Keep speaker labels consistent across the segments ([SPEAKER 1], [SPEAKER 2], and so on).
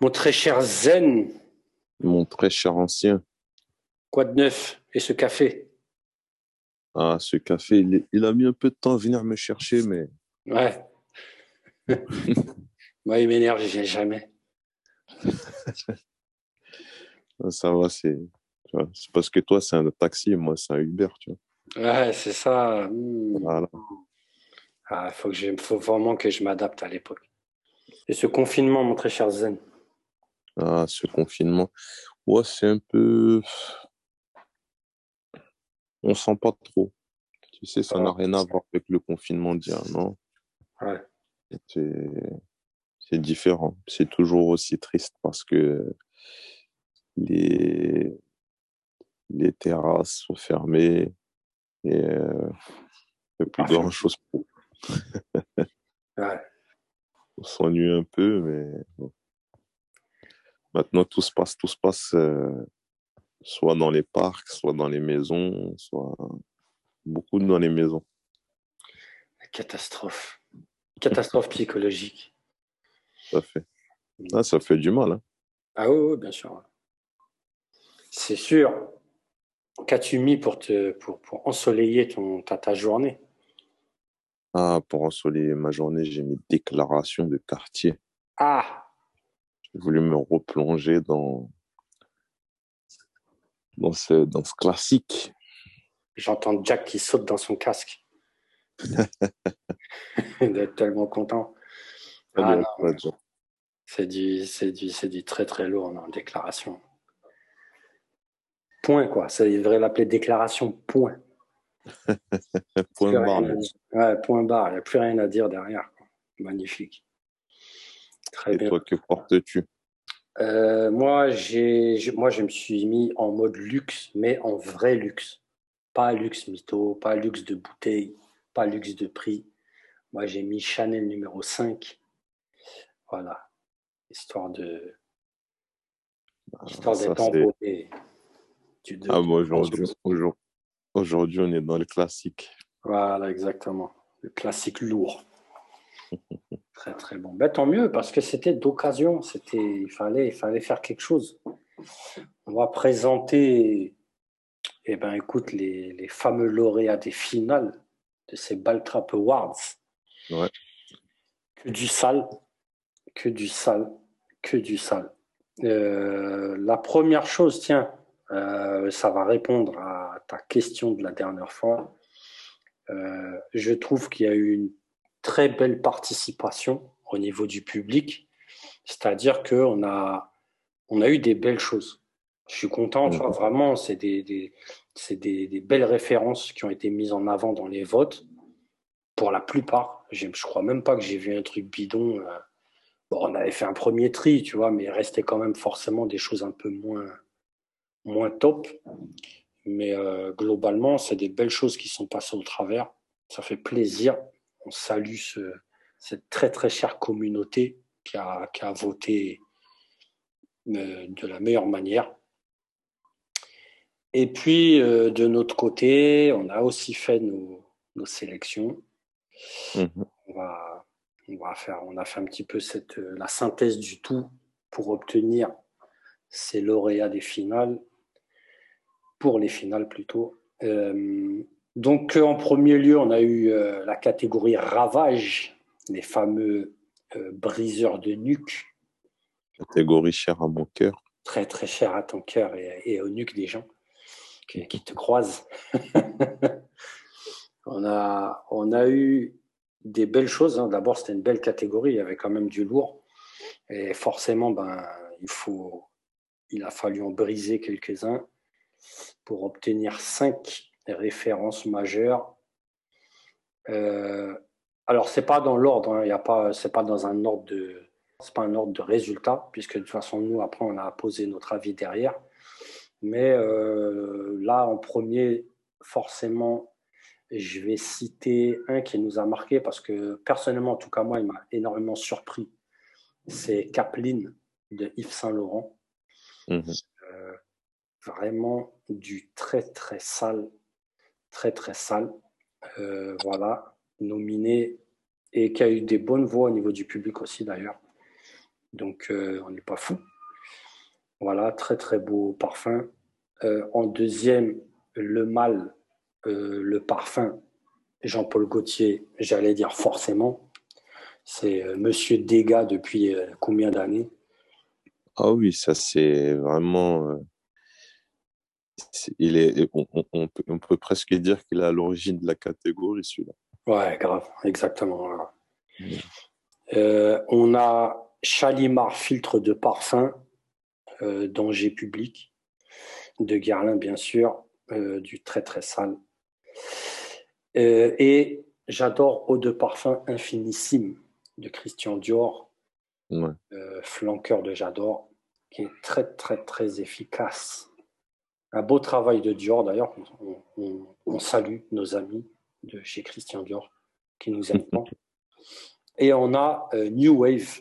[SPEAKER 1] Mon très cher Zen,
[SPEAKER 2] Mon très cher ancien.
[SPEAKER 1] quoi de neuf? Et ce café?
[SPEAKER 2] Ah, ce café, il, il a mis un peu de temps à venir me chercher, mais
[SPEAKER 1] Ouais. Moi, il m'énerve, je viens jamais.
[SPEAKER 2] ça va, c'est c'est parce que toi, c'est un taxi moi, c'est un Uber, tu vois.
[SPEAKER 1] Ouais, c'est ça. Hmm.
[SPEAKER 2] Voilà.
[SPEAKER 1] Ah, faut que je, faut vraiment que je m'adapte à l'époque. Et ce confinement, mon très cher Zen.
[SPEAKER 2] Ah, ce confinement. Ouais, c'est un peu. On sent pas trop. Tu sais, ça n'a
[SPEAKER 1] Ah,
[SPEAKER 2] rien à voir avec le confinement d'hier, non?
[SPEAKER 1] Ouais.
[SPEAKER 2] C'est c'est différent. C'est toujours aussi triste parce que les, les terrasses sont fermées et euh, il n'y a plus
[SPEAKER 1] Ah,
[SPEAKER 2] grand-chose pour
[SPEAKER 1] Ouais.
[SPEAKER 2] On s'ennuie un peu, mais bon. Maintenant, tout se passe, tout se passe euh, soit dans les parcs, soit dans les maisons, soit beaucoup dans les maisons.
[SPEAKER 1] Catastrophe. Catastrophe psychologique.
[SPEAKER 2] Ça fait, ah, ça fait du mal, hein.
[SPEAKER 1] Ah oui, oui, bien sûr. C'est sûr. Qu'as-tu mis pour, te, pour, pour ensoleiller ton, ta, ta journée?
[SPEAKER 2] Ah, pour ensoleiller ma journée, j'ai mis déclaration de quartier.
[SPEAKER 1] Ah
[SPEAKER 2] J'ai voulu me replonger dans, dans ce, dans ce classique.
[SPEAKER 1] J'entends Jack qui saute dans son casque. Il doit être tellement content. Ah. C'est du, c'est du, c'est du très très lourd en déclaration. Point quoi. Ça devrait l'appeler déclaration point.
[SPEAKER 2] Point barre.
[SPEAKER 1] Ouais, point barre. Il n'y a plus rien à dire derrière. quoi. Magnifique. Très
[SPEAKER 2] Et
[SPEAKER 1] bien.
[SPEAKER 2] toi, que portes-tu?
[SPEAKER 1] Euh, moi, j'ai, moi, je me suis mis en mode luxe, mais en vrai luxe. Pas luxe mytho, pas luxe de bouteille, pas luxe de prix. Moi, j'ai mis Chanel numéro 5. Voilà. Histoire de, histoire d'être
[SPEAKER 2] Ah,
[SPEAKER 1] trois
[SPEAKER 2] aujourd'hui. Aujourd'hui, on est dans le classique.
[SPEAKER 1] Voilà, exactement. Le classique lourd. Très, très bon. Ben, tant mieux, parce que c'était d'occasion. C'était, il fallait, il fallait faire quelque chose. On va présenter, eh ben, écoute, les, les fameux lauréats des finales de ces Baltrap Awards.
[SPEAKER 2] Ouais.
[SPEAKER 1] Que du sale, que du sale, que du sale. Euh, la première chose, tiens, euh, ça va répondre à ta question de la dernière fois. Euh, je trouve qu'il y a eu une très belle participation au niveau du public, c'est-à-dire qu'on a, on a eu des belles choses. Je suis content, tu vois, vraiment, c'est des, des, des, des belles références qui ont été mises en avant dans les votes. Pour la plupart, je crois même pas que j'ai vu un truc bidon. euh. Bon, on avait fait un premier tri, tu vois, mais il restait quand même forcément des choses un peu moins, moins top. Mais euh, globalement, c'est des belles choses qui sont passées au travers. Ça fait plaisir. On salue ce- cette très très chère communauté qui a, qui a voté euh, de la meilleure manière. Et puis, euh, de notre côté, on a aussi fait nos, nos sélections.
[SPEAKER 2] Mhm.
[SPEAKER 1] On va, on va faire, on a fait un petit peu cette, la synthèse du tout pour obtenir ces lauréats des finales, pour les finales plutôt. Euh, donc, euh, en premier lieu, on a eu euh, la catégorie ravage, les fameux euh, briseurs de nuque,
[SPEAKER 2] Catégorie chère à mon cœur.
[SPEAKER 1] très très chers à ton cœur et, et au nuque des gens qui, qui te croisent. on, a, on a eu des belles choses. hein. D'abord, c'était une belle catégorie, il y avait quand même du lourd. Et forcément, ben, il, faut, il a fallu en briser quelques-uns pour obtenir cinq références majeures. Euh, alors, c'est pas dans l'ordre, hein. y a pas, pas dans un ordre de, c'est pas un ordre de résultat, puisque de toute façon, nous, après, on a posé notre avis derrière. Mais euh, là, en premier, forcément, je vais citer un qui nous a marqué parce que personnellement, en tout cas, moi, il m'a énormément surpris. C'est Kaplan de Yves Saint-Laurent.
[SPEAKER 2] Mhm.
[SPEAKER 1] Euh, vraiment du très, très sale. Très, très sale. Euh, voilà, nominé et qui a eu des bonnes voix au niveau du public aussi, d'ailleurs. donc on n'est pas fou. Voilà, très très beau parfum. en deuxième, le mal, le parfum Jean-Paul Gaultier, j'allais dire forcément. C'est Monsieur Degas depuis combien d'années?
[SPEAKER 2] Ah oui, ça c'est vraiment il est, on, peut, presque dire qu'il est à l'origine de la catégorie, celui-là.
[SPEAKER 1] Ouais, grave, exactement. Euh, on a Chalimar filtre de parfum, euh, danger public, de Guerlain, bien sûr, euh, du très très sale. et j'adore Eau de parfum infinissime de Christian Dior, flanqueur de J'adore, qui est très très très efficace un beau travail de Dior, d'ailleurs. On, salue nos amis de chez Christian Dior qui nous aident. Et on a euh, New Wave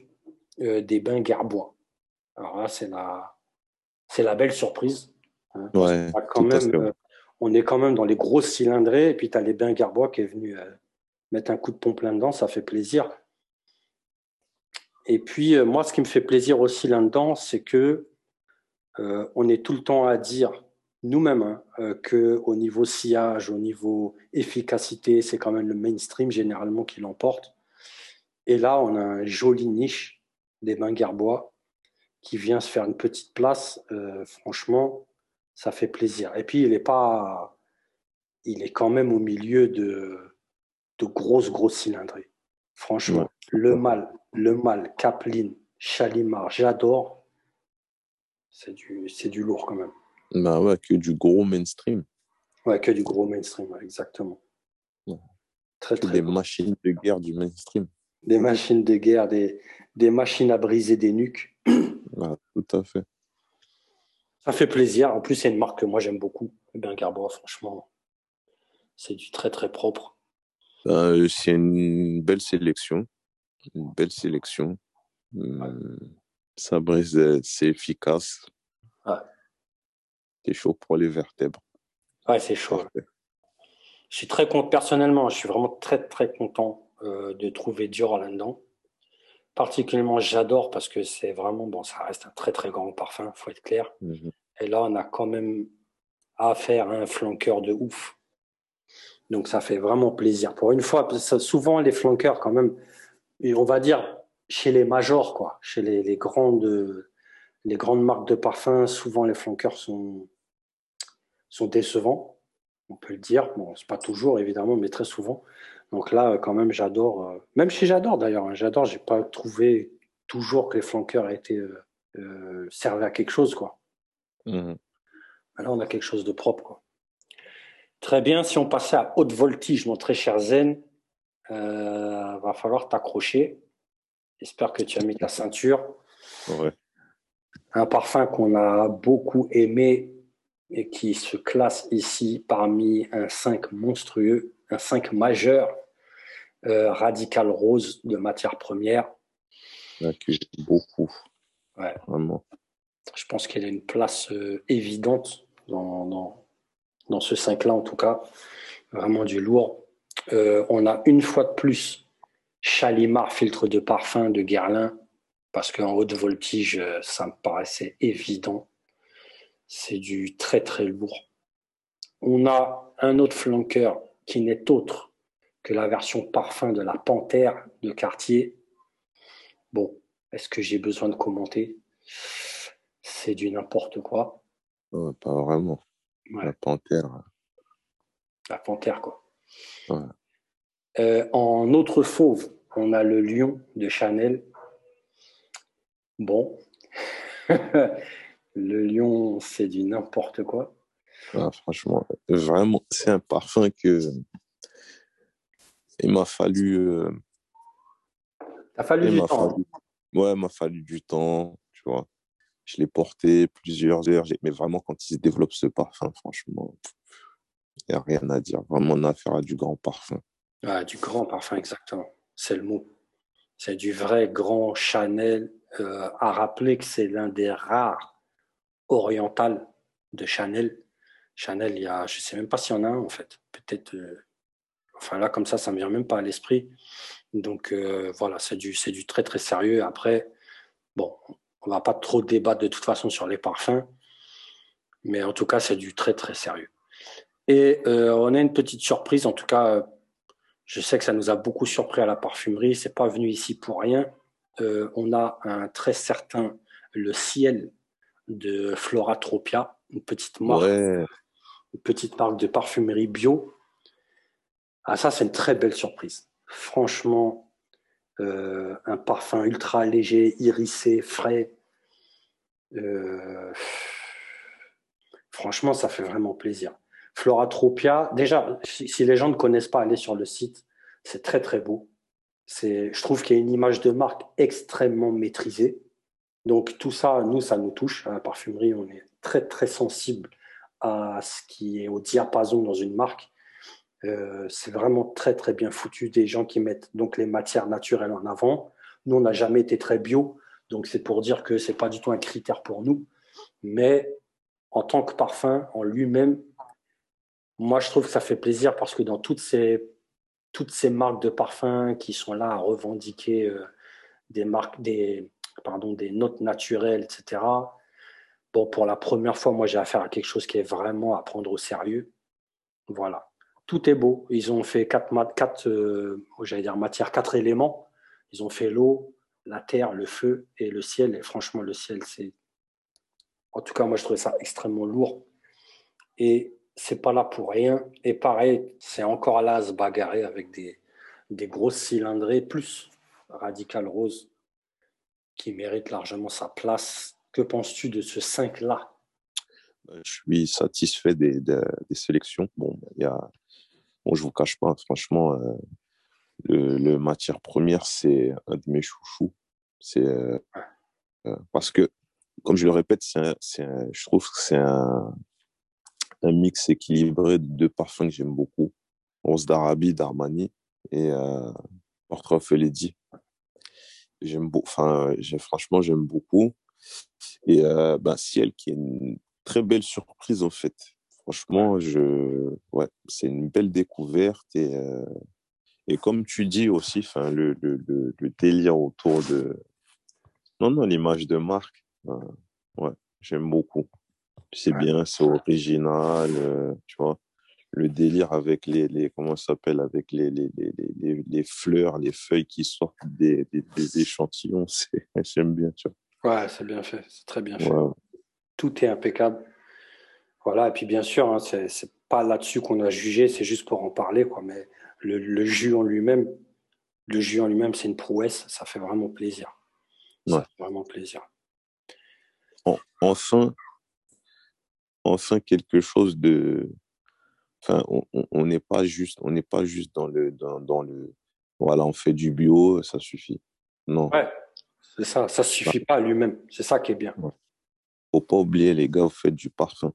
[SPEAKER 1] euh, des bains Gerbois. Alors là, c'est la, c'est la belle surprise.
[SPEAKER 2] Hein. Ouais,
[SPEAKER 1] quand même, euh, on est quand même dans les grosses cylindrées. Et puis, tu as les bains Gerbois qui est venu mettre un coup de pompe là-dedans. Ça fait plaisir. Et puis, moi, ce qui me fait plaisir aussi là-dedans, c'est que on est tout le temps à dire nous-mêmes hein, euh, que au niveau sillage, au niveau efficacité, c'est quand même le mainstream généralement qui l'emporte. Et là, on a un joli niche des bains Gerbois qui vient se faire une petite place. Euh, franchement, ça fait plaisir. Et puis, il est pas, il est quand même au milieu de, de grosses, grosses cylindrées. Franchement, le mal, le mal, Kaplan, Chalimar, j'adore. C'est du, c'est du lourd quand même.
[SPEAKER 2] Bah ouais, que du gros mainstream.
[SPEAKER 1] Ouais, que du gros mainstream, exactement.
[SPEAKER 2] Très, très des machines de guerre du mainstream.
[SPEAKER 1] Des machines de guerre, des, des machines à briser des nuques.
[SPEAKER 2] tout à fait.
[SPEAKER 1] Ça fait plaisir. En plus, c'est une marque que moi j'aime beaucoup. Ben Garbois, franchement, c'est du très très propre.
[SPEAKER 2] Euh, c'est une belle sélection. Une belle sélection. Hum, ça brise, euh, c'est efficace.
[SPEAKER 1] Ouais.
[SPEAKER 2] C'est chaud pour les vertèbres.
[SPEAKER 1] Ouais, c'est chaud. Je suis très content, personnellement, je suis vraiment très très content euh, de trouver Dior là-dedans. Particulièrement, j'adore parce que c'est vraiment, bon, ça reste un très très grand parfum, faut être clair. Mhm. Et là, on a quand même affaire à un flanqueur de ouf. Donc ça fait vraiment plaisir. Pour une fois, souvent les flanqueurs quand même, on va dire chez les majors, quoi, chez les, les grandes les grandes marques de parfums, souvent les flanqueurs sont, sont décevants, on peut le dire. Bon, c'est pas toujours évidemment, mais très souvent. Donc là, quand même, j'adore. Euh, même chez j'adore d'ailleurs, hein, j'adore. J'ai pas trouvé toujours que les flanqueurs étaient euh, euh servaient à quelque chose, quoi. Mmh. Là, on a quelque chose de propre, quoi. Très bien. Si on passait à haute voltige, mon très cher Zen, euh, va falloir t'accrocher. J'espère que tu as mis ta ceinture.
[SPEAKER 2] Ouais
[SPEAKER 1] un parfum qu'on a beaucoup aimé et qui se classe ici parmi un 5 monstrueux, un 5 majeur, euh, radical rose de matière première.
[SPEAKER 2] beaucoup.
[SPEAKER 1] Ouais.
[SPEAKER 2] Vraiment.
[SPEAKER 1] Je pense qu'il a une place euh, évidente dans, dans, ce 5-là, en tout cas. Vraiment du lourd. Euh, on a une fois de plus Chalimar filtre de parfum de Guerlain parce qu'en haute voltige, ça me paraissait évident. C'est du très très lourd. On a un autre flanqueur qui n'est autre que la version parfum de la Panthère de Cartier. Bon, est-ce que j'ai besoin de commenter? C'est du n'importe quoi.
[SPEAKER 2] pas vraiment. La Panthère.
[SPEAKER 1] La Panthère, quoi. Euh, en autre fauve, on a le lion de Chanel Bon, le lion, c'est du n'importe quoi.
[SPEAKER 2] Ah, franchement, vraiment, c'est un parfum que il m'a fallu. Euh...
[SPEAKER 1] T'as fallu du temps. Hein.
[SPEAKER 2] Ouais, il m'a fallu du temps, tu vois. Je l'ai porté plusieurs heures, mais vraiment, quand il se développe ce parfum, franchement, il n'y a rien à dire. Vraiment, on a affaire à du grand parfum.
[SPEAKER 1] Ah, du grand parfum, exactement. C'est le mot. C'est du vrai grand Chanel euh, à rappeler que c'est l'un des rares orientales de Chanel. Chanel, il y a, je sais même pas s'il y en a un en fait. Peut-être, euh, enfin là comme ça, ça me vient même pas à l'esprit. Donc euh, voilà, c'est du, du très très sérieux. Après, Bon, on va pas trop débattre de toute façon sur les parfums, mais en tout cas, c'est du très très sérieux. Et euh, on a une petite surprise, en tout cas, je sais que ça nous a beaucoup surpris à la parfumerie, c'est pas venu ici pour rien. On a un très certain le ciel de Floratropia, une petite marque, une petite marque de parfumerie bio. Ah ça, c'est une très belle surprise. Franchement, euh, un parfum ultra léger, irisé, frais. Euh, franchement, ça fait vraiment plaisir. Floratropia, déjà, si, les gens ne connaissent pas, allez sur le site. C'est très très beau. Je trouve qu'il y a une image de marque extrêmement maîtrisée. Donc tout ça, nous, ça nous touche. À la parfumerie, on est très très sensible à ce qui est au diapason dans une marque. Euh, c'est vraiment très très bien foutu. Des gens qui mettent donc les matières naturelles en avant. Nous, on n'a jamais été très bio, donc c'est pour dire que c'est pas du tout un critère pour nous. Mais en tant que parfum en lui-même, moi je trouve que ça fait plaisir parce que dans toutes ces toutes ces marques de parfums qui sont là à revendiquer euh, des marques, des des notes naturelles, etc. Bon, pour la première fois, moi j'ai affaire à quelque chose qui est vraiment à prendre au sérieux. Voilà tout est beau. Ils ont fait quatre, quatre euh, matière, quatre éléments. Ils ont fait l'eau, la terre, le feu et le ciel. Et franchement, le ciel, c'est. En tout cas, moi, je trouvais ça extrêmement lourd. Et c'est pas là pour rien. Et pareil, c'est encore là à se bagarrer avec des, des grosses cylindrées, plus Radical Rose, qui mérite largement sa place. Que penses-tu de ce 5-là
[SPEAKER 2] Je suis satisfait des, des, sélections. Bon, il y a Bon, je vous cache pas, franchement, euh, le, matière première, c'est un de mes chouchous. C'est euh, euh, parce que, comme je le répète, c'est, je trouve que c'est un, un mix équilibré de deux parfums que j'aime beaucoup. Rose d'Arabie, d'Armani et euh, Portrait Lady. J'aime beaucoup, enfin, franchement, j'aime beaucoup. Et euh, ben, Ciel, qui est une très belle surprise, en fait. Franchement, je, ouais, c'est une belle découverte et, euh, et comme tu dis aussi, enfin, le, le, le, délire autour de, non, non, l'image de marque, euh, ouais, j'aime beaucoup. C'est bien, c'est original, euh, tu vois. Le délire avec les, les comment s'appelle, avec les, les, les, les, fleurs, les feuilles qui sortent des, des, échantillons, c'est, j'aime bien, tu
[SPEAKER 1] vois. Ouais, c'est bien fait, c'est très bien fait. Tout est impeccable. Voilà, et puis bien sûr, hein, c'est pas là-dessus qu'on a jugé, c'est juste pour en parler, quoi. Mais le, jus en lui-même, le jus en lui-même, c'est une prouesse, ça fait vraiment plaisir. Ça fait vraiment plaisir.
[SPEAKER 2] Enfin, enfin quelque chose de, enfin, on n'est pas juste, on n'est pas juste dans le, dans, le, voilà, on fait du bio, ça suffit. Non.
[SPEAKER 1] Ouais, c'est ça, ça suffit pas à lui-même. C'est ça qui est bien.
[SPEAKER 2] Faut pas oublier, les gars, vous faites du parfum.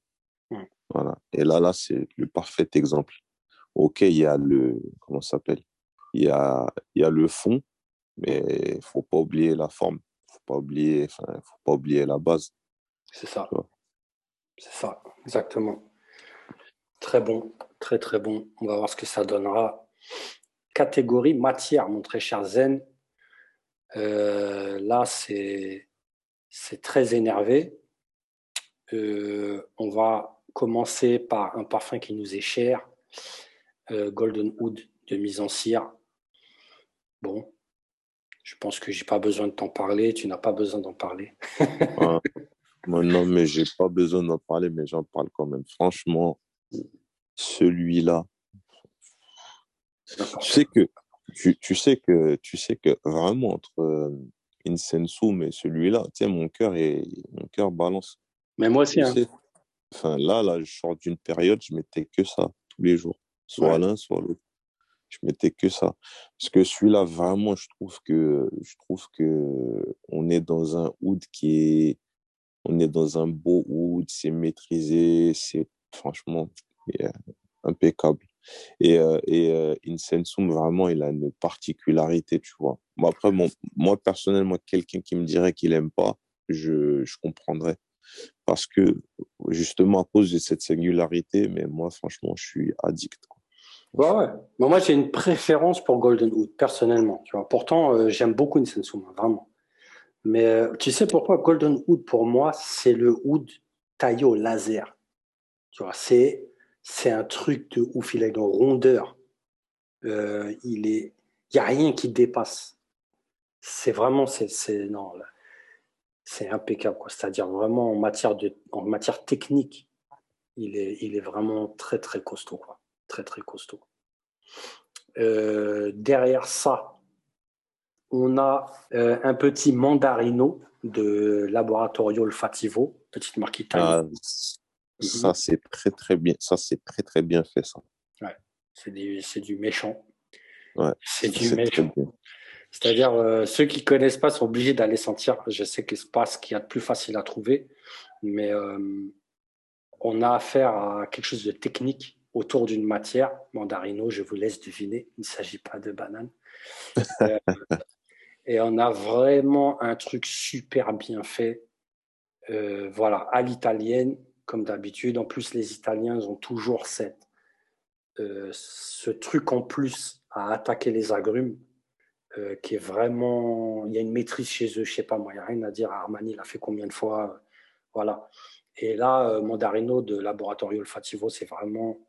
[SPEAKER 2] Voilà. Et là, là, c'est le parfait exemple. OK, il y a le, comment ça s'appelle? Il y a, il y a le fond, mais faut pas oublier la forme. Faut pas oublier, enfin, faut pas oublier la base.
[SPEAKER 1] C'est ça. C'est ça, exactement. Très bon, très très bon. On va voir ce que ça donnera. Catégorie matière, mon très cher Zen. Euh, là, c'est très énervé. Euh, on va commencer par un parfum qui nous est cher, euh, Golden Wood de mise en cire. Bon, je pense que j'ai pas besoin de t'en parler. Tu n'as pas besoin d'en parler.
[SPEAKER 2] ah, non, mais j'ai pas besoin d'en parler, mais j'en parle quand même. Franchement, celui-là, tu sais que tu, sais que tu sais que vraiment entre euh, Insensum et celui-là, tu mon cœur et mon cœur balance.
[SPEAKER 1] Mais moi aussi. Hein.
[SPEAKER 2] Enfin, là, là, je sors d'une période, je mettais que ça tous les jours. Soit l'un, soit l'autre. Je mettais que ça. Parce que celui-là, vraiment, je trouve que, je trouve que on est dans un oud qui est, on est dans un beau oud, c'est maîtrisé, c'est franchement impeccable. Et, euh, et euh, Insensum, vraiment, il a une particularité, tu vois. Bon, après, moi, personnellement, quelqu'un qui me dirait qu'il aime pas, je, je comprendrais parce que justement à cause de cette singularité, mais moi franchement je suis addict.
[SPEAKER 1] Quoi. Ouais, ouais. moi j'ai une préférence pour Golden Hood personnellement. Tu vois. Pourtant euh, j'aime beaucoup Insensum, vraiment. Mais euh, tu sais pourquoi Golden Wood, pour moi, c'est le wood taillé au laser? C'est, un truc de ouf. Il a une rondeur. Euh, il est, n'y a rien qui dépasse. C'est vraiment, c'est, c'est, impeccable, quoi. C'est-à-dire vraiment en matière de, technique, il est, est vraiment très, très costaud, quoi. Très, très costaud. Euh, derrière ça, on a euh, un petit mandarino de Laboratorio Olfativo, petite marque italienne. Ah,
[SPEAKER 2] ça, mhm. c'est très, très bien. Ça, c'est très, très bien fait, ça.
[SPEAKER 1] Ouais, c'est du, du, méchant. Ouais, c'est du méchant. C'est-à-dire, euh, ceux qui connaissent pas sont obligés d'aller sentir. Je sais que c'est pas ce qu'il y a de plus facile à trouver, mais on a affaire à quelque chose de technique autour d'une matière. Mandarino, je vous laisse deviner, il ne s'agit pas de banane. Euh, et on a vraiment un truc super bien fait. Euh, voilà, à l'italienne, comme d'habitude. En plus, les Italiens ont toujours cette, euh, ce truc en plus à attaquer les agrumes, qui est vraiment. Il y a une maîtrise chez eux, je sais pas moi, il n'y a rien à dire. Armani il a fait combien de fois Voilà. Et là, Mandarino de Laboratorio Olfativo, c'est vraiment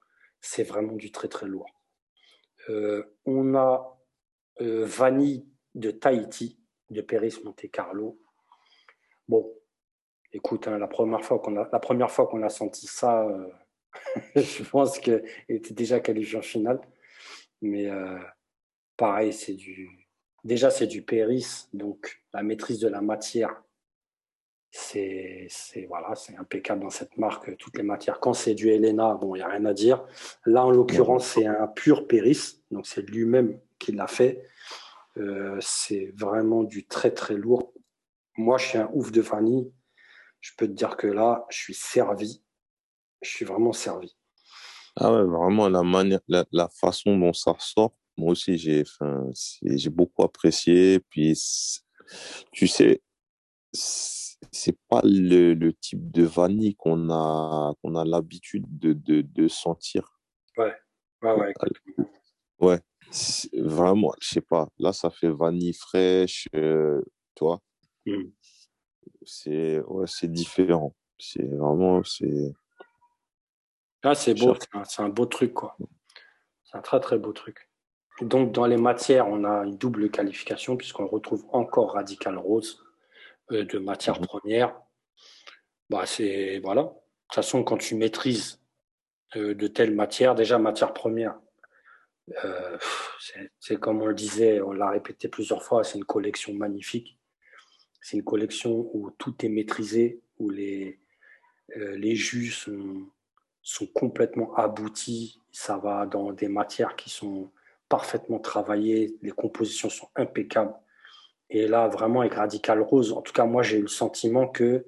[SPEAKER 1] c'est vraiment du très très lourd. Euh, on a euh, Vanille de Tahiti, de Péris Monte Carlo. Bon, écoute, hein, la première fois qu'on a, la première fois qu'on a senti ça, euh, je pense qu'elle était déjà qualifiée en finale. Mais pareil, c'est du, déjà c'est du Péris, donc la maîtrise de la matière c'est voilà, c'est impeccable dans cette marque, toutes les matières. Quand c'est du Helena, bon, il n'y a rien à dire. Là, en l'occurrence, c'est un pur Péris, donc c'est lui-même qui l'a fait. Euh, c'est vraiment du très très lourd. Moi, je suis un ouf de vanille. Je peux te dire que là, je suis servi. Je suis vraiment servi.
[SPEAKER 2] Ah ouais, vraiment la manière, la, la façon dont ça sort. Moi aussi, j'ai, j'ai beaucoup apprécié. Puis, tu sais, c'est pas le, le, type de vanille qu'on a, qu'on a l'habitude de, de, de, sentir.
[SPEAKER 1] Ouais, ouais, ouais.
[SPEAKER 2] Ouais, vraiment, je sais pas. Là, ça fait vanille fraîche, euh, tu vois. C'est ouais, c'est différent. C'est vraiment, c'est.
[SPEAKER 1] Ah, c'est beau, c'est un beau truc, quoi. C'est un très, très beau truc. Donc, dans les matières, on a une double qualification, puisqu'on retrouve encore Radical Rose euh, de matières mhm. premières, bah c'est voilà. De toute façon, quand tu maîtrises euh, de telles matières, déjà matière première, euh, c'est comme on le disait, on l'a répété plusieurs fois, c'est une collection magnifique. C'est une collection où tout est maîtrisé, où les, les jus sont, sont complètement aboutis. Ça va dans des matières qui sont parfaitement travaillées, les compositions sont impeccables. Et là, vraiment, avec Radical Rose, en tout cas, moi, j'ai eu le sentiment que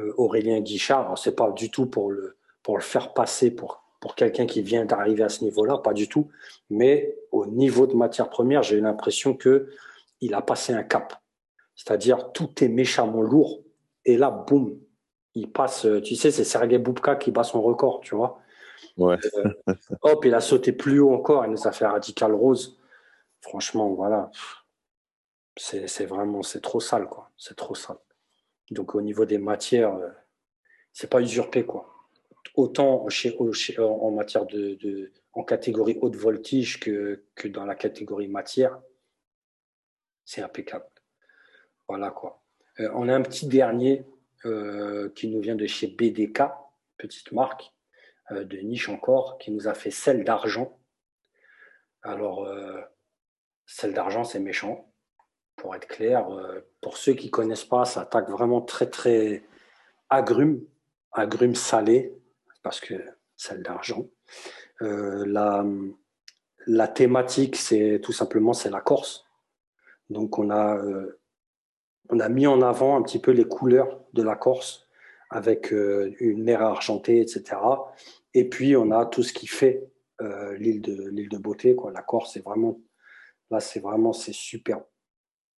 [SPEAKER 1] euh, Aurélien Guichard, c'est pas du tout pour le, pour le faire passer pour, pour quelqu'un qui vient d'arriver à ce niveau-là, pas du tout. Mais au niveau de matière première, j'ai eu l'impression que il a passé un cap. C'est-à-dire, tout est méchamment lourd. Et là, boum, il passe. Tu sais, c'est Sergei Boubka qui bat son record, tu vois.
[SPEAKER 2] Ouais.
[SPEAKER 1] Euh, hop, il a sauté plus haut encore. Il nous a fait Radical Rose. Franchement, voilà c'est vraiment, c'est trop sale, quoi. C'est trop sale. Donc au niveau des matières, euh, c'est pas usurpé, quoi. Autant chez, en matière de, en catégorie haute voltige que, que dans la catégorie matière, c'est impeccable. Voilà quoi. Euh, on a un petit dernier euh, qui nous vient de chez BDK, petite marque de niche encore, qui nous a fait celle d'argent. Alors, celle d'argent, c'est méchant pour être clair. Euh, pour ceux qui connaissent pas, ça attaque vraiment très, très agrumes, agrumes salés, parce que celle d'argent. Euh, la, thématique, c'est tout simplement c'est la Corse. Donc on a, euh, on a mis en avant un petit peu les couleurs de la Corse avec une mer argentée, etc. Et puis on a tout ce qui fait l'île de l'île de beauté. La Corse, c'est vraiment là, c'est vraiment c'est superbe.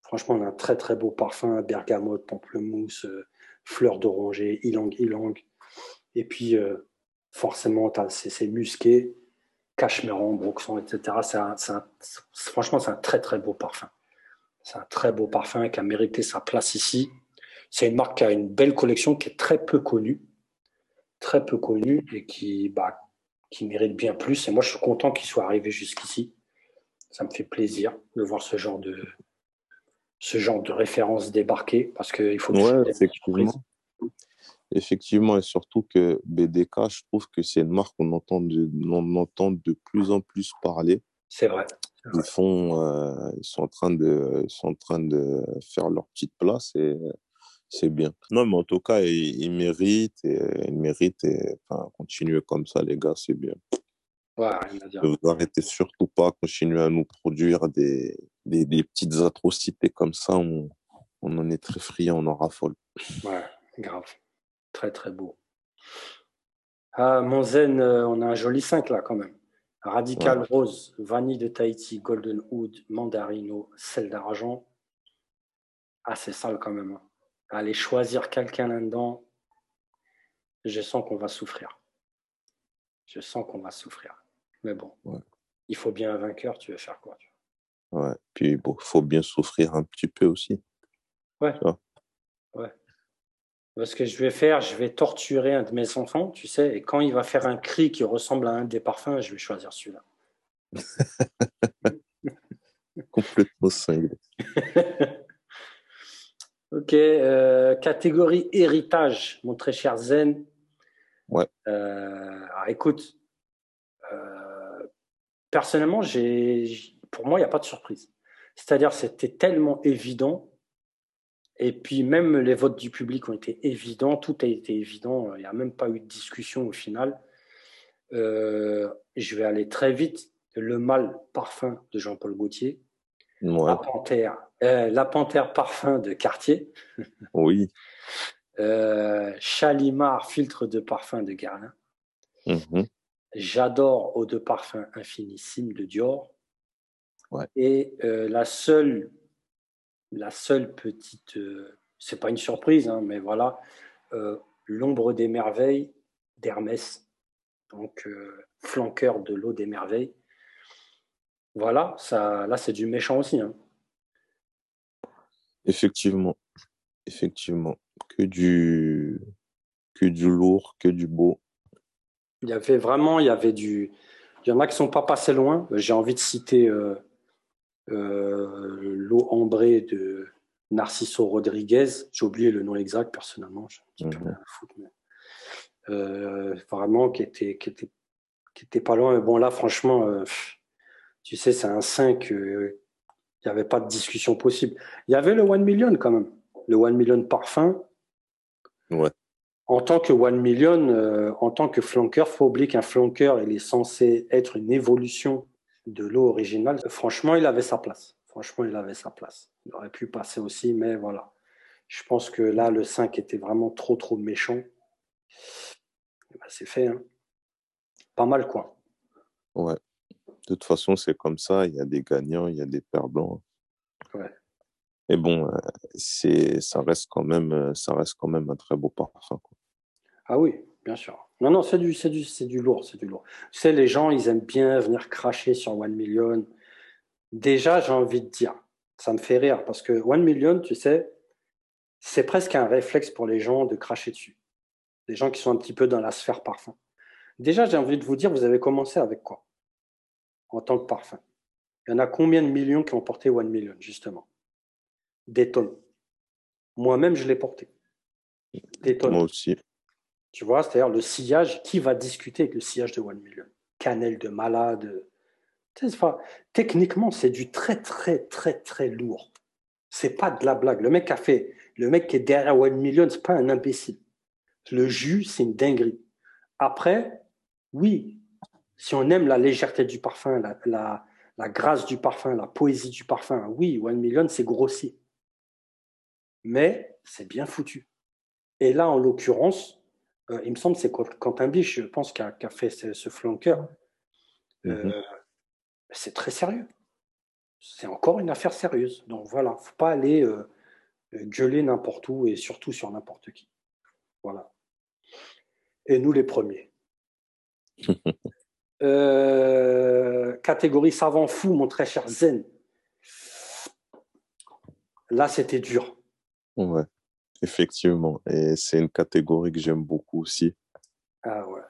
[SPEAKER 1] Franchement, on a un très très beau parfum, bergamote, pamplemousse, euh, fleur d'oranger, ylang ylang. Et puis, euh, forcément, c'est musqué, cachemire, broxon, etc. franchement, c'est un très très beau parfum. C'est un très beau parfum qui a mérité sa place ici. C'est une marque qui a une belle collection qui est très peu connue. Très peu connue et qui, bah, qui mérite bien plus. Et moi, je suis content qu'il soit arrivé jusqu'ici. Ça me fait plaisir de voir ce genre de, ce genre de référence débarquer parce qu'il faut
[SPEAKER 2] ouais, effectivement. effectivement, et surtout que BDK, je trouve que c'est une marque qu'on entend de, on entend de plus en plus parler.
[SPEAKER 1] C'est vrai.
[SPEAKER 2] Ils font, euh, ils sont en train de, ils sont en train de faire leur petite place et c'est bien. Non, mais en tout cas, ils, méritent, et, ils méritent, et, enfin, continuer comme ça, les gars, c'est bien.
[SPEAKER 1] Ouais,
[SPEAKER 2] Vous arrêtez surtout pas, continuer à nous produire des, des, des petites atrocités comme ça, on, on en est très friand, on en raffole.
[SPEAKER 1] Ouais, grave. Très, très beau. Ah, mon zen, euh, on a un joli 5 là quand même. Radical Rose, Vanille de Tahiti, Golden Wood, Mandarino, Sel d'argent. Ah, c'est sale quand même. Hein. Aller choisir quelqu'un là-dedans, je sens qu'on va souffrir. Je sens qu'on va souffrir. Mais bon, il faut bien un vainqueur, tu veux faire quoi
[SPEAKER 2] Ouais, puis il faut bien souffrir un petit peu aussi.
[SPEAKER 1] Ouais. Ouais. Ce que je vais faire, je vais torturer un de mes enfants, tu sais, et quand il va faire un cri qui ressemble à un des parfums, je vais choisir celui-là.
[SPEAKER 2] Complètement cinglé.
[SPEAKER 1] ok, euh, catégorie héritage, mon très cher Zen.
[SPEAKER 2] Ouais.
[SPEAKER 1] Euh, écoute, euh, personnellement, j'ai, pour moi, il n'y a pas de surprise. C'est-à-dire, c'était tellement évident et puis même les votes du public ont été évidents, tout a été évident, il n'y a même pas eu de discussion au final. Euh, je vais aller très vite. Le mâle parfum de Jean-Paul Gaultier. La, panthère, euh, la panthère parfum de Cartier.
[SPEAKER 2] Oui.
[SPEAKER 1] euh, Chalimard filtre de parfum de Guerlain.
[SPEAKER 2] Mhm.
[SPEAKER 1] J'adore eau de parfum infinissime de Dior.
[SPEAKER 2] Ouais.
[SPEAKER 1] Et la seule la seule petite, euh, c'est pas une surprise, hein, mais voilà, euh, l'ombre des merveilles d'Hermès, donc euh, flanqueur de l'eau des merveilles. Voilà, ça, là c'est du méchant aussi. Hein.
[SPEAKER 2] Effectivement, effectivement, que du, que du lourd, que du beau.
[SPEAKER 1] Il y avait vraiment, il y avait du, il y en a qui sont pas passés loin. J'ai envie de citer euh, l'eau ambrée de Narciso Rodriguez. J'ai oublié le nom exact personnellement. Mhm. Euh, vraiment qui était, qui était, qui était pas loin. Mais bon, là, franchement, euh, tu sais, c'est un 5. Il n'y avait pas de discussion possible. Il y avait le 1 million quand même. Le 1 million parfum.
[SPEAKER 2] Ouais.
[SPEAKER 1] En tant que 1 million, en tant que flanker, faut oublier qu'un flanker, il est censé être une évolution de l'eau originale, franchement, il avait sa place. Franchement, il avait sa place. Il aurait pu passer aussi, mais voilà. Je pense que là, le 5 était vraiment trop, trop méchant. Ben, c'est fait. Hein. Pas mal, quoi.
[SPEAKER 2] Ouais. De toute façon, c'est comme ça. Il y a des gagnants, il y a des perdants.
[SPEAKER 1] Ouais.
[SPEAKER 2] Et bon, euh, c'est, ça reste quand même, euh, ça reste quand même un très beau parfum. Quoi.
[SPEAKER 1] Ah oui, bien sûr. Non, non, c'est du, du, du lourd, c'est du lourd. Tu sais, les gens, ils aiment bien venir cracher sur One Million. Déjà, j'ai envie de dire, ça me fait rire parce que One Million, tu sais, c'est presque un réflexe pour les gens de cracher dessus. Les gens qui sont un petit peu dans la sphère parfum. Déjà, j'ai envie de vous dire, vous avez commencé avec quoi? En tant que parfum Il y en a combien de millions qui ont porté One Million, justement? Des tonnes. Moi-même, je l'ai porté.
[SPEAKER 2] Des tonnes. Moi aussi.
[SPEAKER 1] Tu vois, c'est-à-dire le sillage, qui va discuter avec le sillage de One Million? Cannelle de malade. Techniquement, c'est du très, très, très, très lourd. C'est pas de la blague. Le mec a fait, le mec qui est derrière One Million, c'est pas un imbécile. Le jus, c'est une dinguerie. Après, oui, si on aime la légèreté du parfum, la, la, la grâce du parfum, la poésie du parfum, oui, One Million, c'est grossier. Mais c'est bien foutu. Et là, en l'occurrence, euh, il me semble que c'est Quentin Biche, je pense, qui a, fait ce, flanqueur. Euh, mhm. C'est très sérieux. C'est encore une affaire sérieuse. Donc voilà, faut pas aller euh, gueuler n'importe où et surtout sur n'importe qui. Voilà. Et nous les premiers. catégorie savant fou, mon très cher Zen. Là, c'était dur.
[SPEAKER 2] Ouais, effectivement. Et c'est une catégorie que j'aime beaucoup aussi.
[SPEAKER 1] Ah ouais.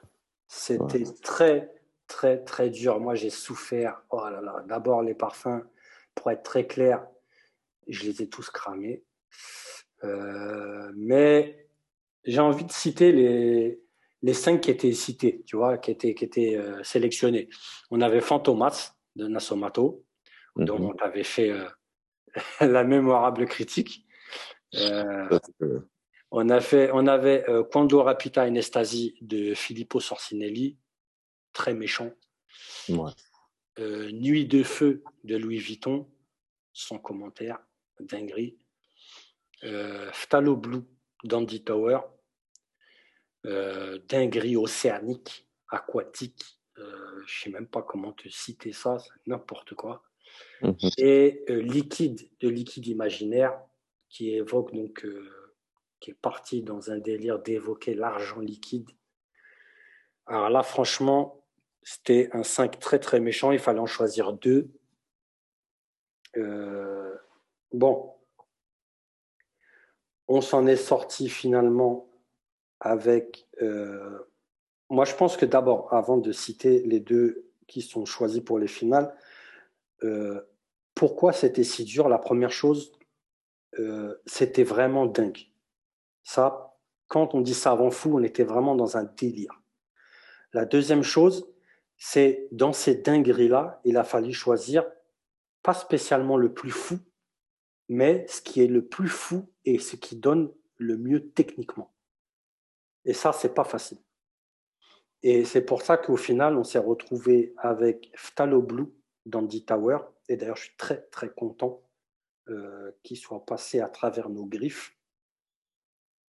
[SPEAKER 1] C'était très, très, très dur. Moi, j'ai souffert. Oh là là. D'abord, les parfums, pour être très clair, je les ai tous cramés. Euh, mais j'ai envie de citer les, les cinq qui étaient cités, tu vois, qui étaient, qui étaient euh, sélectionnés. On avait Fantomas de Nasomato, dont mhm. on avait fait euh, la mémorable critique. On, a fait, on avait Quando Rapita in Estasi de Filippo Sorcinelli, très méchant. Nuit de feu de Louis Vuitton, sans commentaire, dinguerie. Euh, Phtalo Blue d'Andy Tower, euh, dinguerie océanique, aquatique, euh, je sais même pas comment te citer ça, n'importe quoi. Mhm. Et euh, liquide de liquide imaginaire qui évoque donc, qui est parti dans un délire d'évoquer l'argent liquide. Alors là, franchement, c'était un 5 très très méchant. Il fallait en choisir deux. bon, on s'en est sorti finalement avec. Euh, moi, je pense que d'abord, avant de citer les deux qui sont choisis pour les finales, euh, pourquoi c'était si dur? La première chose, euh, c'était vraiment dingue. Ça, quand on dit ça avant fou, on était vraiment dans un délire. La deuxième chose, c'est dans ces dingueries-là, il a fallu choisir pas spécialement le plus fou, mais ce qui est le plus fou et ce qui donne le mieux techniquement. Et ça, c'est pas facile. Et c'est pour ça qu'au final, on s'est retrouvé avec Phtalo Blue d'Andy Tower. Et d'ailleurs, je suis très, très content euh, qu'il soit passé à travers nos griffes.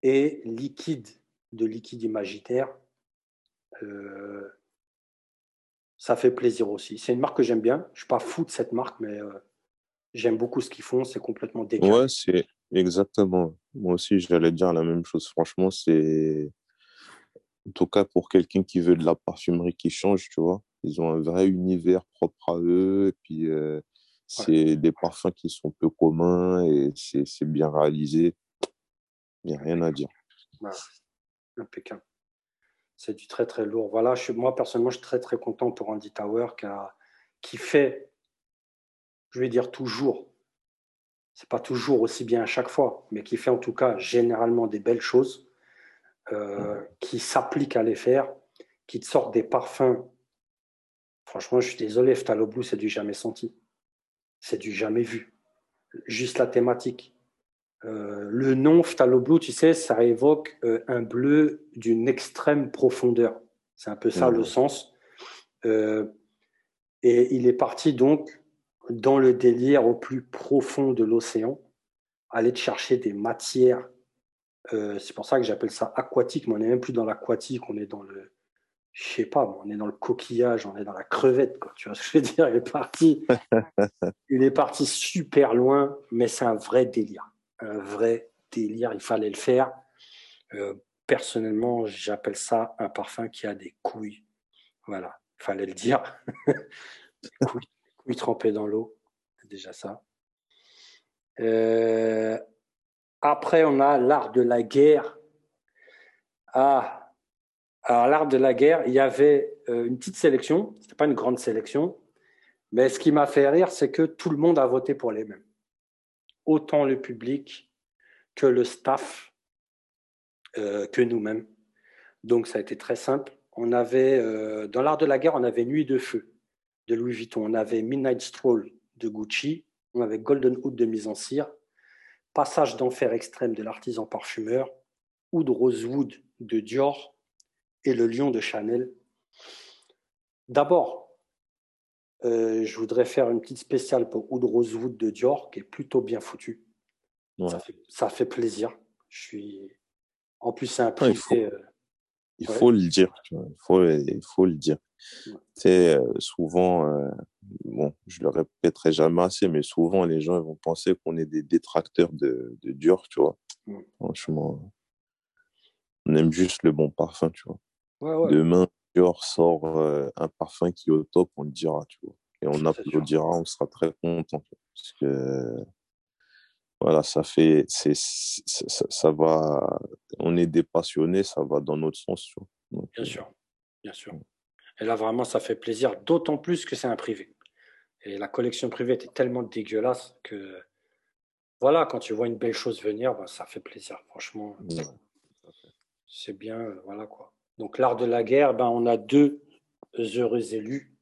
[SPEAKER 1] Et Liquide de Liquide Imaginaire. Euh, ça fait plaisir aussi. C'est une marque que j'aime bien. Je ne suis pas fou de cette marque, mais euh, J'aime beaucoup ce qu'ils font, c'est complètement décalé.
[SPEAKER 2] Ouais, c'est exactement. Moi aussi, j'allais dire la même chose. Franchement, c'est. En tout cas, pour quelqu'un qui veut de la parfumerie qui change, tu vois, ils ont un vrai univers propre à eux. Et puis, euh, c'est des parfums qui sont peu et c'est bien réalisé. Il n'y a rien à dire.
[SPEAKER 1] Impeccable. C'est du très, très lourd. Voilà, je, moi, personnellement, je suis très, très content pour Andy Tower qui, qui fait je vais dire toujours, c'est pas toujours aussi bien à chaque fois, mais qui fait en tout cas généralement des belles choses, euh, qui s'appliquent à les faire, qui te sortent des parfums. Franchement, je suis désolé, Blue, c'est du jamais senti. C'est du jamais vu. Juste la thématique. Euh, le nom Phtalo Blue, tu sais, ça évoque euh, un bleu d'une extrême profondeur. C'est un peu ça le sens. et il est parti donc dans le délire au plus profond de l'océan, aller chercher des matières. Euh, c'est pour ça que j'appelle ça aquatique, mais on n'est même plus dans l'aquatique, on est dans le, je sais pas, on est dans le coquillage, on est dans la crevette, quoi. Tu vois ce que je veux dire Il est parti, il est parti super loin, mais c'est un vrai délire, un vrai délire. Il fallait le faire. Euh, personnellement, j'appelle ça un parfum qui a des couilles. Voilà, il fallait le dire. couilles oui, trempé dans l'eau, c'est déjà ça. Euh, après, on a l'art de la guerre. Ah, alors l'art de la guerre, il y avait euh, une petite sélection, c'était pas une grande sélection, mais ce qui m'a fait rire, c'est que tout le monde a voté pour les mêmes. Autant le public que le staff, euh, que nous-mêmes. Donc ça a été très simple. On avait, dans l'art de la guerre, on avait Nuit de feu de Louis Vuitton. On avait Midnight Stroll de Gucci. On avait Golden Hood de Mise en Cire. Passage d'enfer extrême de l'artisan parfumeur. Oud Rosewood de Dior. Et le lion de Chanel. D'abord, euh, je voudrais faire une petite spéciale pour Oud Rosewood de Dior, qui est plutôt bien foutu. Ça, fait, plaisir. Je suis. En plus, c'est un prix.
[SPEAKER 2] il, faut, euh, il faut le dire. Il faut, il faut le dire. C'est euh, souvent, euh, bon, je le répéterai jamais assez, mais souvent les gens vont penser qu'on est des détracteurs de, de Dior, tu vois. Franchement, on aime juste le bon parfum, tu vois. Demain, Dior sort euh, un parfum qui est au top, on le dira, tu vois. Et on applaudira, on sera très content. Parce que, voilà, ça fait, c'est, ça, ça, va, on est des passionnés, ça va dans notre sens.
[SPEAKER 1] bien euh, sûr, bien sûr. Et là, vraiment, ça fait plaisir, d'autant plus que c'est un privé. Et la collection privée était tellement dégueulasse que, voilà, quand tu vois une belle chose venir, ben, ça fait plaisir, franchement. C'est bien, euh, voilà quoi. Donc, l'art de la guerre, ben, on a deux heureux élus,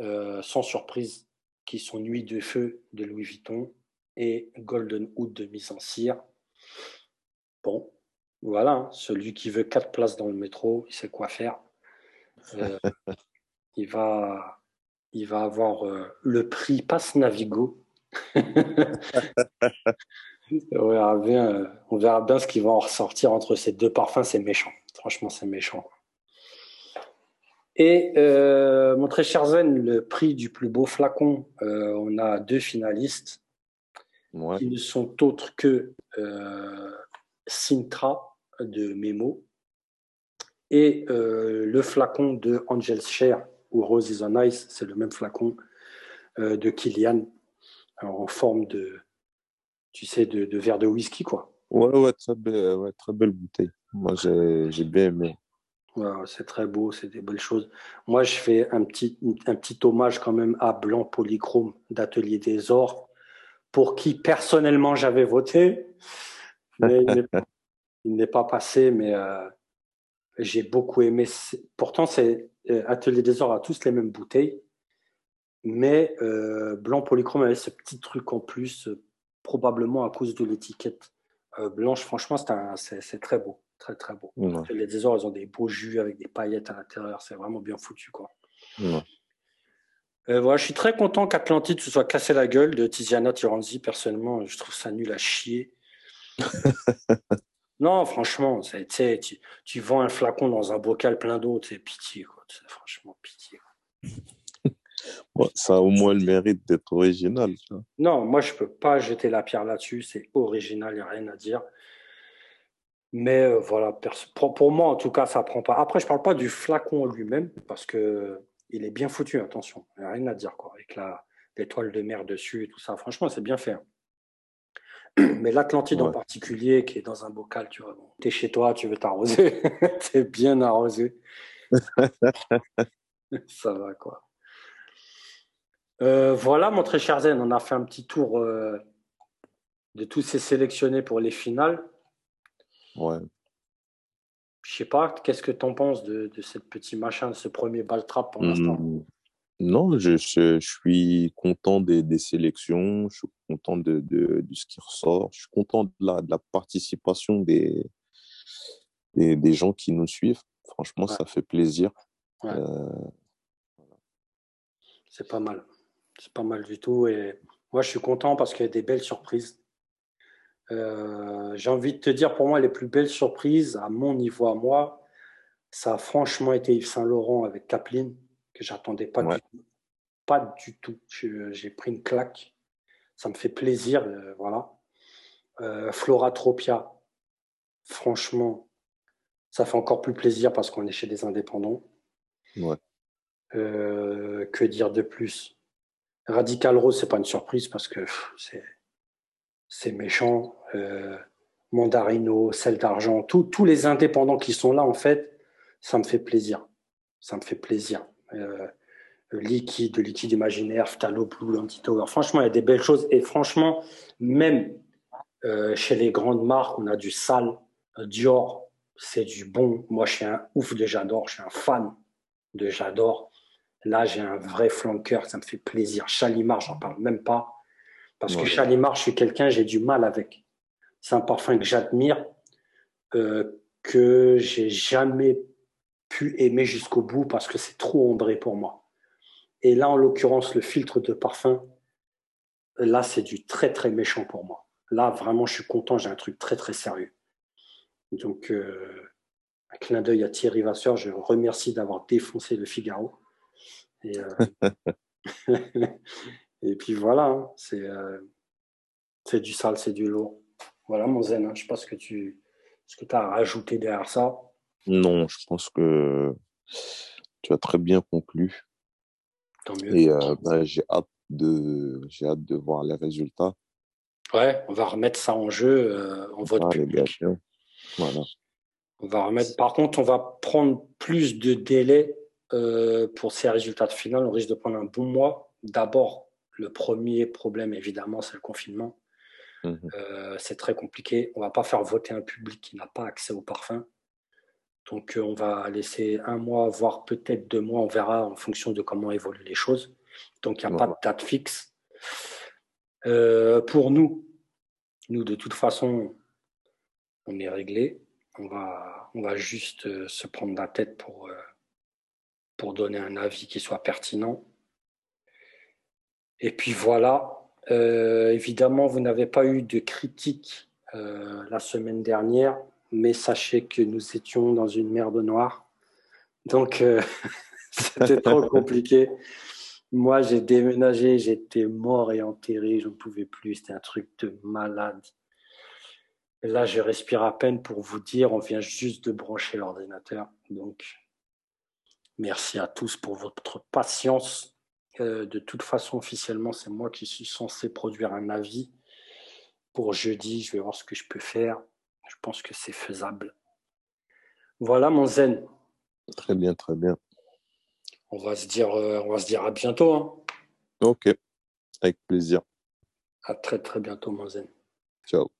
[SPEAKER 1] euh, sans surprise, qui sont Nuit de feu de Louis Vuitton et Golden Hood de mise en cire. Bon, voilà, hein. celui qui veut quatre places dans le métro, il sait quoi faire. Euh, il, va, il va avoir euh, le prix Passe Navigo. on, verra bien, on verra bien ce qui va en ressortir entre ces deux parfums. C'est méchant. Franchement, c'est méchant. Et euh, mon très cher Zen, le prix du plus beau flacon, euh, on a deux finalistes qui ne sont autres que euh, Sintra de Memo et le flacon de Angel's Share ou Rose is on Ice, c'est le même flacon de Kilian en forme de, tu sais, de, verre de whisky quoi.
[SPEAKER 2] Ouais, ouais, très belle, très belle bouteille. Moi, j'ai bien aimé
[SPEAKER 1] c'est très beau, c'est des belles choses. Moi, je fais un petit, un petit hommage quand même à Blanc Polychrome d'Atelier des Ors, pour qui personnellement j'avais voté. Mais il n'est pas passé, mais euh, j'ai beaucoup aimé. Pourtant, c'est euh, Atelier des Ors a tous les mêmes bouteilles, mais euh, Blanc Polychrome avait ce petit truc en plus, probablement à cause de l'étiquette blanche. Franchement, c'est très beau. Très, très beau. Les désordres, ils ont des beaux jus avec des paillettes à l'intérieur. C'est vraiment bien foutu, quoi. Euh, voilà, je suis très content qu'Atlantide se soit cassé la gueule de Tiziana Tiranzi. Personnellement, je trouve ça nul à chier. non, franchement, tu, tu vends un flacon dans un bocal plein d'eau, c'est pitié, quoi. Franchement, pitié.
[SPEAKER 2] ça a au moins le mérite d'être original.
[SPEAKER 1] Non, moi, je peux pas jeter la pierre là-dessus. C'est original, il n'y a rien à dire. Mais euh, voilà, pour, moi, en tout cas, ça prend pas. Après, je parle pas du flacon lui-même, parce que il est bien foutu, attention. Il n'y a rien à dire, quoi. Avec l'étoile de mer dessus et tout ça. Franchement, c'est bien fait. Hein. Mais l'Atlantide en particulier, qui est dans un bocal, tu vois, tu es chez toi, tu veux t'arroser, tu es bien arrosé. ça va, quoi. Euh, voilà, mon très cher Zen, on a fait un petit tour euh, de tous ces sélectionnés pour les finales.
[SPEAKER 2] Ouais.
[SPEAKER 1] Je sais pas, qu'est-ce que tu en penses de, de ce petit machin, de ce premier ball trap pour l'instant? Mmh.
[SPEAKER 2] Non, je, je, suis content des, des, sélections, je suis content de, de, de, ce qui ressort, je suis content de la, de la participation des, des, des, gens qui nous suivent. Franchement, ça fait plaisir. Euh,
[SPEAKER 1] C'est pas mal. C'est pas mal du tout. Et moi, je suis content parce qu'il y a des belles surprises. Euh, j'ai envie de te dire, pour moi, les plus belles surprises, à mon niveau, à moi, ça a franchement été Yves Saint-Laurent avec Kaplan, que j'attendais pas du tout. Pas du tout. J'ai pris une claque. Ça me fait plaisir. Euh, voilà. Euh, Flora Tropia, franchement, ça fait encore plus plaisir parce qu'on est chez des indépendants. que dire de plus? Radical Rose, c'est pas une surprise parce que c'est c'est méchant. Euh, Mandarino, Celle d'Argent, tous les indépendants qui sont là, en fait, ça me fait plaisir. Ça me fait plaisir. Euh, liquide, liquide imaginaire, Blue, Anti-Tower. Franchement, il y a des belles choses. Et franchement, même euh, chez les grandes marques, on a du sale. Dior, c'est du bon. Moi, je suis un ouf de J'adore. Je suis un fan de J'adore. Là, j'ai un vrai flanqueur. Ça me fait plaisir. Chalimar, j'en parle même pas. Parce que Chalimar, je suis quelqu'un, j'ai du mal avec. C'est un parfum que j'admire, euh, que j'ai jamais pu aimer jusqu'au bout parce que c'est trop ombré pour moi. Et là, en l'occurrence, le filtre de parfum, là, c'est du très, très méchant pour moi. Là, vraiment, je suis content, j'ai un truc très, très sérieux. Donc, euh, un clin d'œil à Thierry Vasseur, je remercie d'avoir défoncé le Figaro. Et, euh, Et puis voilà, hein, euh, c'est du sale, c'est du lourd. Voilà mon zen. Hein. Je ne sais pas ce que tu ce que as rajouté derrière ça.
[SPEAKER 2] Non, je pense que tu as très bien conclu. Tant mieux. Et euh, bah, j'ai hâte de j'ai hâte de voir les résultats.
[SPEAKER 1] Ouais, on va remettre ça en jeu euh, en vote
[SPEAKER 2] Ah,
[SPEAKER 1] public.
[SPEAKER 2] Voilà.
[SPEAKER 1] On va remettre. Par contre, on va prendre plus de délai euh, pour ces résultats de finale. On risque de prendre un bon mois. D'abord, le premier problème, évidemment, c'est le confinement.
[SPEAKER 2] Mhm.
[SPEAKER 1] Euh, c'est très compliqué. On va pas faire voter un public qui n'a pas accès au parfum. Donc, euh, on va laisser un mois, voire peut-être deux mois. On verra en fonction de comment évoluent les choses. Donc, il n'y a pas de date fixe. Euh, pour nous, nous, de toute façon, on est réglé. On va, on va juste se prendre la tête pour, pour donner un avis qui soit pertinent. Et puis voilà. Euh, évidemment, vous n'avez pas eu de critiques euh, la semaine dernière, mais sachez que nous étions dans une merde noire. Donc, euh, c'était trop compliqué. Moi, j'ai déménagé, j'étais mort et enterré, je ne pouvais plus. C'était un truc de malade. Là, je respire à peine pour vous dire, on vient juste de brancher l'ordinateur. Donc, merci à tous pour votre patience. Euh, de toute façon, officiellement, c'est moi qui suis censé produire un avis pour jeudi. Je vais voir ce que je peux faire. Je pense que c'est faisable. Voilà, mon zen.
[SPEAKER 2] Très bien, très bien.
[SPEAKER 1] On va se dire, euh, on va se dire à bientôt. Hein.
[SPEAKER 2] Ok. Avec plaisir.
[SPEAKER 1] À très, très bientôt, mon zen.
[SPEAKER 2] Ciao.